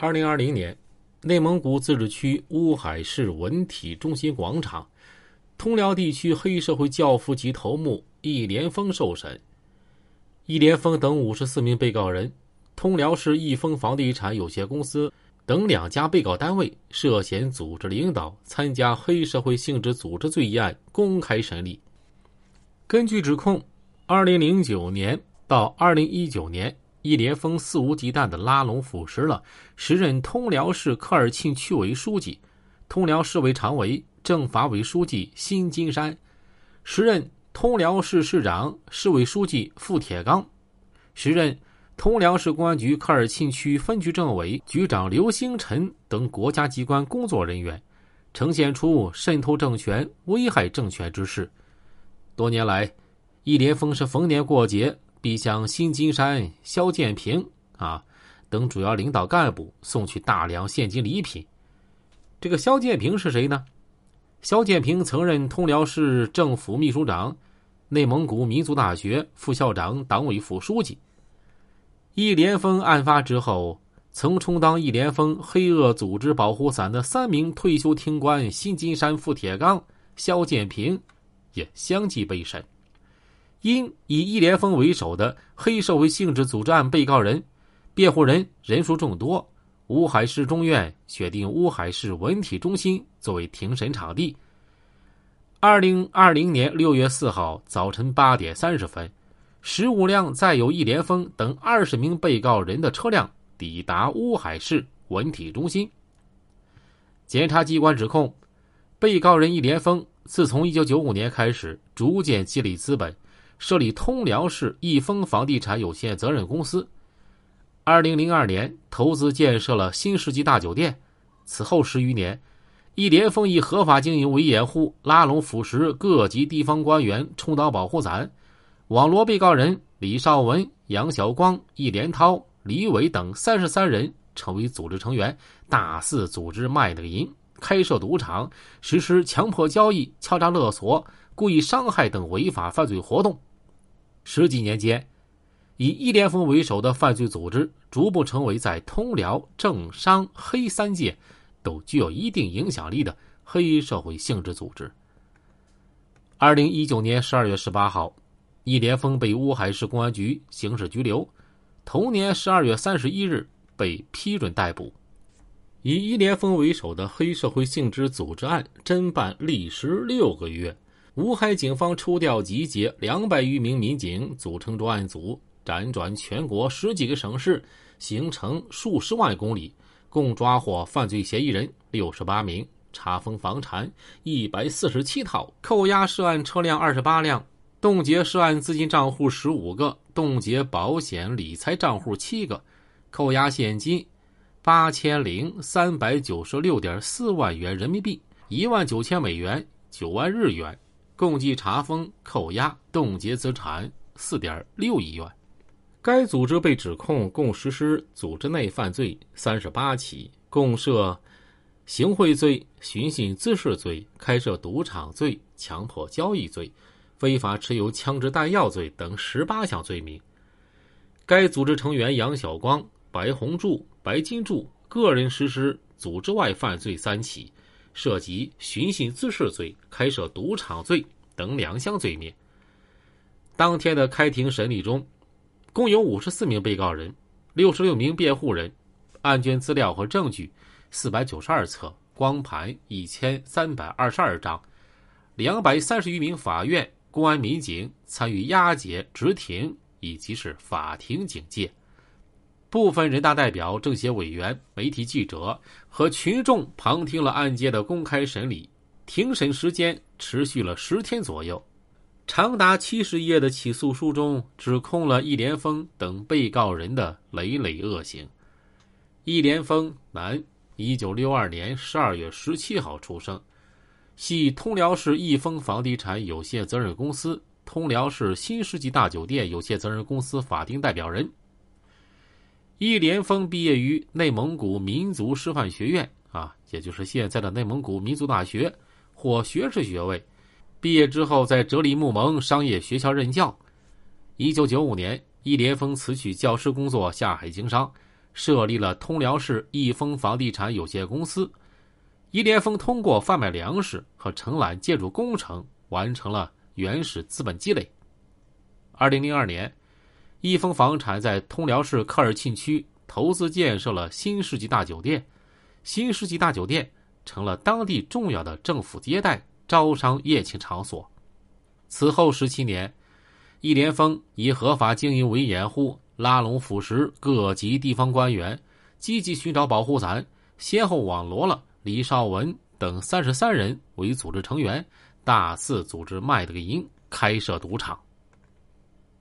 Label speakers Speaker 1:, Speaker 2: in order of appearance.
Speaker 1: 二零二零年，内蒙古自治区乌海市文体中心广场，通辽地区黑社会教父级头目易连峰受审。易连峰等五十四名被告人，通辽市易丰房地产有限公司等两家被告单位涉嫌组织领导参加黑社会性质组织罪一案公开审理。根据指控，二零零九年到二零一九年，易连峰肆无忌惮的拉拢腐蚀了时任通辽市科尔沁区委书记、通辽市委常委、政法委书记辛金山，时任。通辽市市长、市委书记傅铁刚，时任通辽市公安局科尔沁区分局政委局长刘星辰等国家机关工作人员，呈现出渗透政权、危害政权之势。多年来，易连峰是逢年过节并向新金山、肖建平啊等主要领导干部送去大量现金礼品。这个肖建平是谁呢？肖建平曾任通辽市政府秘书长。内蒙古民族大学副校长、党委副书记。易连峰案发之后，曾充当易连峰黑恶组织保护伞的三名退休厅官新金山、傅铁刚、肖建平，也相继被审。因以易连峰为首的黑社会性质组织案被告人、辩护人人数众多，乌海市中院选定乌海市文体中心作为庭审场地。二零二零年六月四号早晨八点三十分，十五辆载有易连峰等二十名被告人的车辆抵达乌海市文体中心。检察机关指控，被告人易连峰自从一九九五年开始，逐渐积累资本，设立通辽市易丰房地产有限责任公司。二零零二年投资建设了新世纪大酒店，此后十余年。易连峰以合法经营为掩护，拉拢腐蚀各级地方官员充当保护伞，网罗被告人李少文、杨晓光、易连涛、李伟等三十三人成为组织成员，大肆组织卖那个淫，开设赌场，实施强迫交易、敲诈勒索、故意伤害等违法犯罪活动。十几年间，以易连峰为首的犯罪组织逐步成为在通辽政商黑三界。都具有一定影响力的黑社会性质组织。二零一九年十二月十八号，易连峰被乌海市公安局刑事拘留，同年十二月三十一日被批准逮捕。以易连峰为首的黑社会性质组织案侦办历时六个月，乌海警方抽调集结两百余名民警组成专案组，辗转全国十几个省市，行程数十万公里。共抓获犯罪嫌疑人六十八名，查封房产一百四十七套，扣押涉案车辆二十八辆，冻结涉案资金账户十五个，冻结保险理财账户七个，扣押现金八千零三百九十六点四万元人民币，一万九千美元，九万日元，共计查封、扣押、冻结资产四点六亿元。该组织被指控共实施组织内犯罪三十八起，共涉行贿罪、寻衅滋事罪、开设赌场罪、强迫交易罪、非法持有枪支弹药罪等十八项罪名。该组织成员杨晓光、白红柱、白金柱个人实施组织外犯罪三起，涉及寻衅滋事罪、开设赌场罪等两项罪名。当天的开庭审理中。共有五十四名被告人，六十六名辩护人，案卷资料和证据四百九十二册，光盘一千三百二十二张，两百三十余名法院公安民警参与押解、执庭以及是法庭警戒。部分人大代表、政协委员、媒体记者和群众旁听了案件的公开审理，庭审时间持续了十天左右。长达七十页的起诉书中，指控了易连峰等被告人的累累恶行。易连峰，男，一九六二年十二月十七号出生，系通辽市易丰房地产有限责任公司、通辽市新世纪大酒店有限责任公司法定代表人。易连峰毕业于内蒙古民族师范学院，啊，也就是现在的内蒙古民族大学，获学士学位。毕业之后，在哲里木盟商业学校任教。一九九五年，易连峰辞去教师工作，下海经商。设立了通辽市易丰房地产有限公司。易连峰通过贩卖粮食和承揽建筑工程，完成了原始资本积累。二零零二年，益丰房产在通辽市科尔沁区投资建设了新世纪大酒店，新世纪大酒店成了当地重要的政府接待、招商宴请场所。此后十七年，易连峰以合法经营为掩护。拉拢腐蚀各级地方官员，积极寻找保护伞，先后网罗了李少文等三十三人为组织成员，大肆组织卖德银，开设赌场。